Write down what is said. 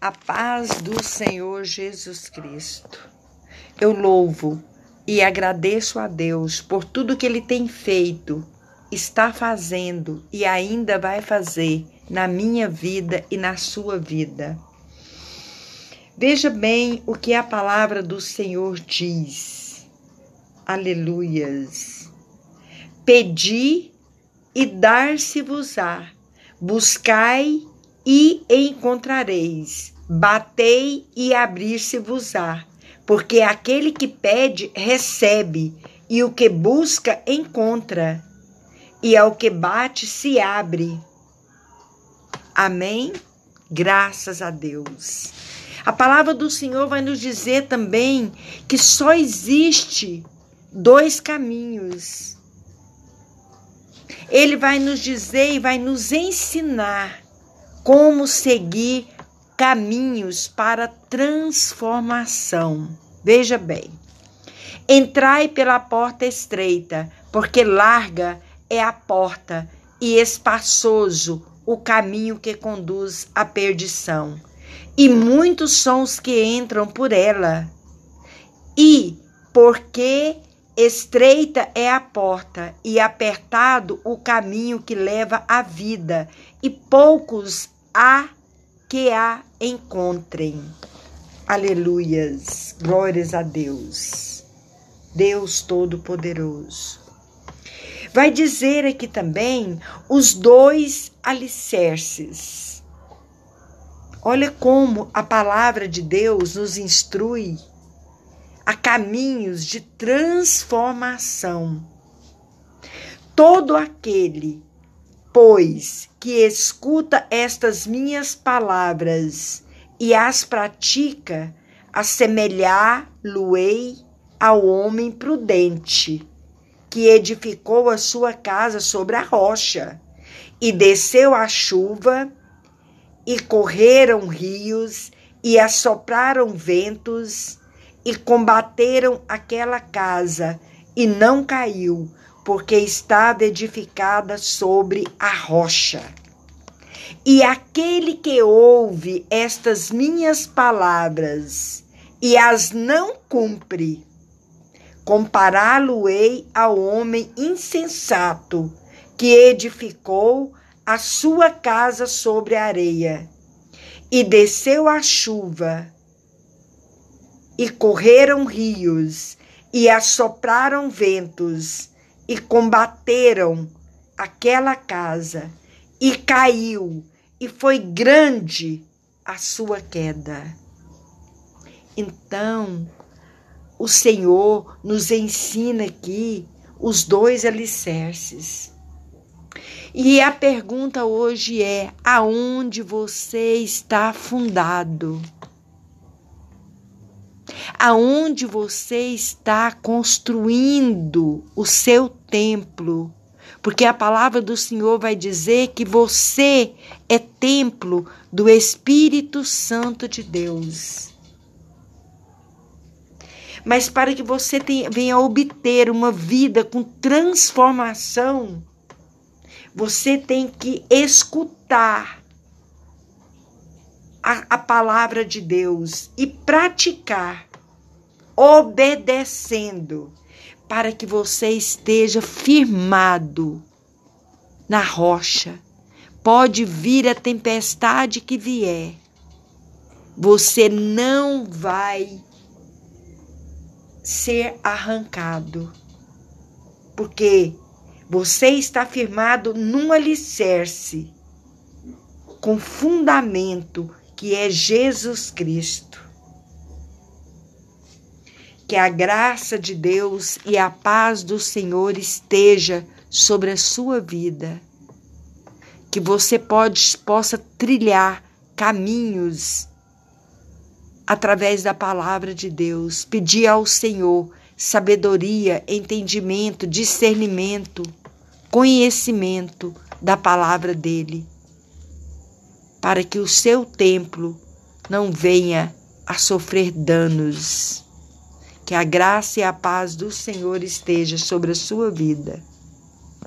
A paz do Senhor Jesus Cristo. Eu louvo e agradeço a Deus por tudo que Ele tem feito, está fazendo e ainda vai fazer na minha vida e na sua vida. Veja bem o que a palavra do Senhor diz. Aleluias. Pedi e dar-se-vos-á. Buscai e encontrareis. Batei e abrir-se-vos-á. Porque aquele que pede, recebe, e o que busca, encontra, e ao que bate, se abre. Amém? Graças a Deus. A palavra do Senhor vai nos dizer também que só existe dois caminhos. Ele vai nos dizer e vai nos ensinar como seguir caminhos para transformação. Veja bem. Entrai pela porta estreita, porque larga é a porta e espaçoso o caminho que conduz à perdição. E muitos são os que entram por ela. E porque estreita é a porta e apertado o caminho que leva à vida, e poucos a que a encontrem. Aleluias, glórias a Deus, Deus Todo-Poderoso. Vai dizer aqui também os dois alicerces. Olha como a palavra de Deus nos instrui a caminhos de transformação. Todo aquele pois, que escuta estas minhas palavras e as pratica, assemelhar-lo-ei ao homem prudente, que edificou a sua casa sobre a rocha, e desceu a chuva, e correram rios, e assopraram ventos, e combateram aquela casa, e não caiu, porque estava edificada sobre a rocha. E aquele que ouve estas minhas palavras e as não cumpre, compará-lo-ei ao homem insensato que edificou a sua casa sobre a areia. E desceu a chuva, e correram rios, e assopraram ventos, e combateram aquela casa, e caiu, e foi grande a sua queda. Então, o Senhor nos ensina aqui os dois alicerces. E a pergunta hoje é: aonde você está fundado? aonde você está construindo o seu templo. Porque a palavra do Senhor vai dizer que você é templo do Espírito Santo de Deus. Mas para que você tenha, venha obter uma vida com transformação, você tem que escutar a, a palavra de Deus e praticar obedecendo, para que você esteja firmado na rocha. Pode vir a tempestade que vier, você não vai ser arrancado, porque você está firmado num alicerce com fundamento que é Jesus Cristo. Que a graça de Deus e a paz do Senhor esteja sobre a sua vida. Que você pode, possa trilhar caminhos através da palavra de Deus. Pedir ao Senhor sabedoria, entendimento, discernimento, conhecimento da palavra dele, para que o seu templo não venha a sofrer danos. Que a graça e a paz do Senhor esteja sobre a sua vida.